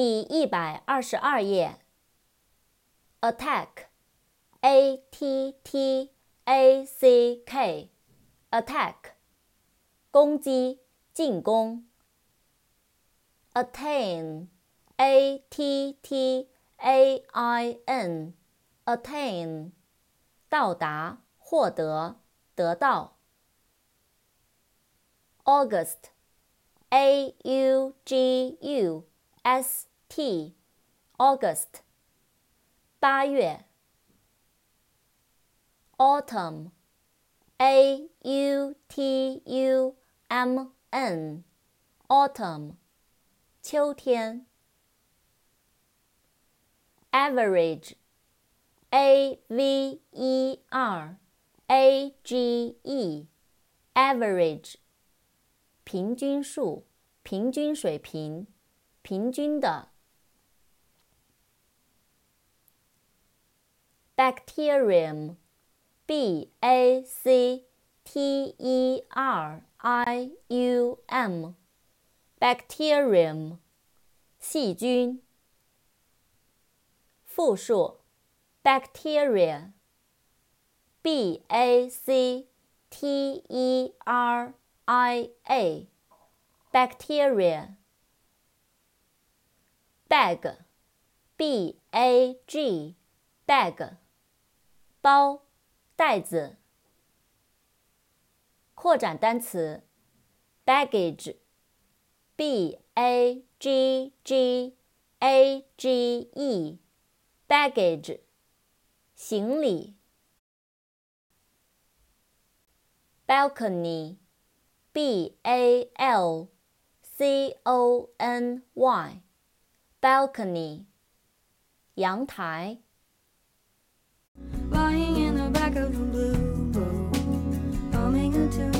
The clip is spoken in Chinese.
第一百二十二页。attack，a t t a c k，attack，攻击、进攻。attain，a t t a i n，attain，到达、获得、得到。August，a u g u s t，August，八月。Autumn，a u t u m n，Autumn，秋天。Average，a v e r a g e，Average。平均数，平均水平，平均的。Bacterium，b a c t e r i u m，Bacterium，细菌。复数，bacteria，b a c t e r i a，bacteria bag, b a g, bag 包袋子扩展单词 baggage b a g g a g e baggage 行李 balcony B A L C O N Y balcony 阳台 in the back of blue boat, humming a tune.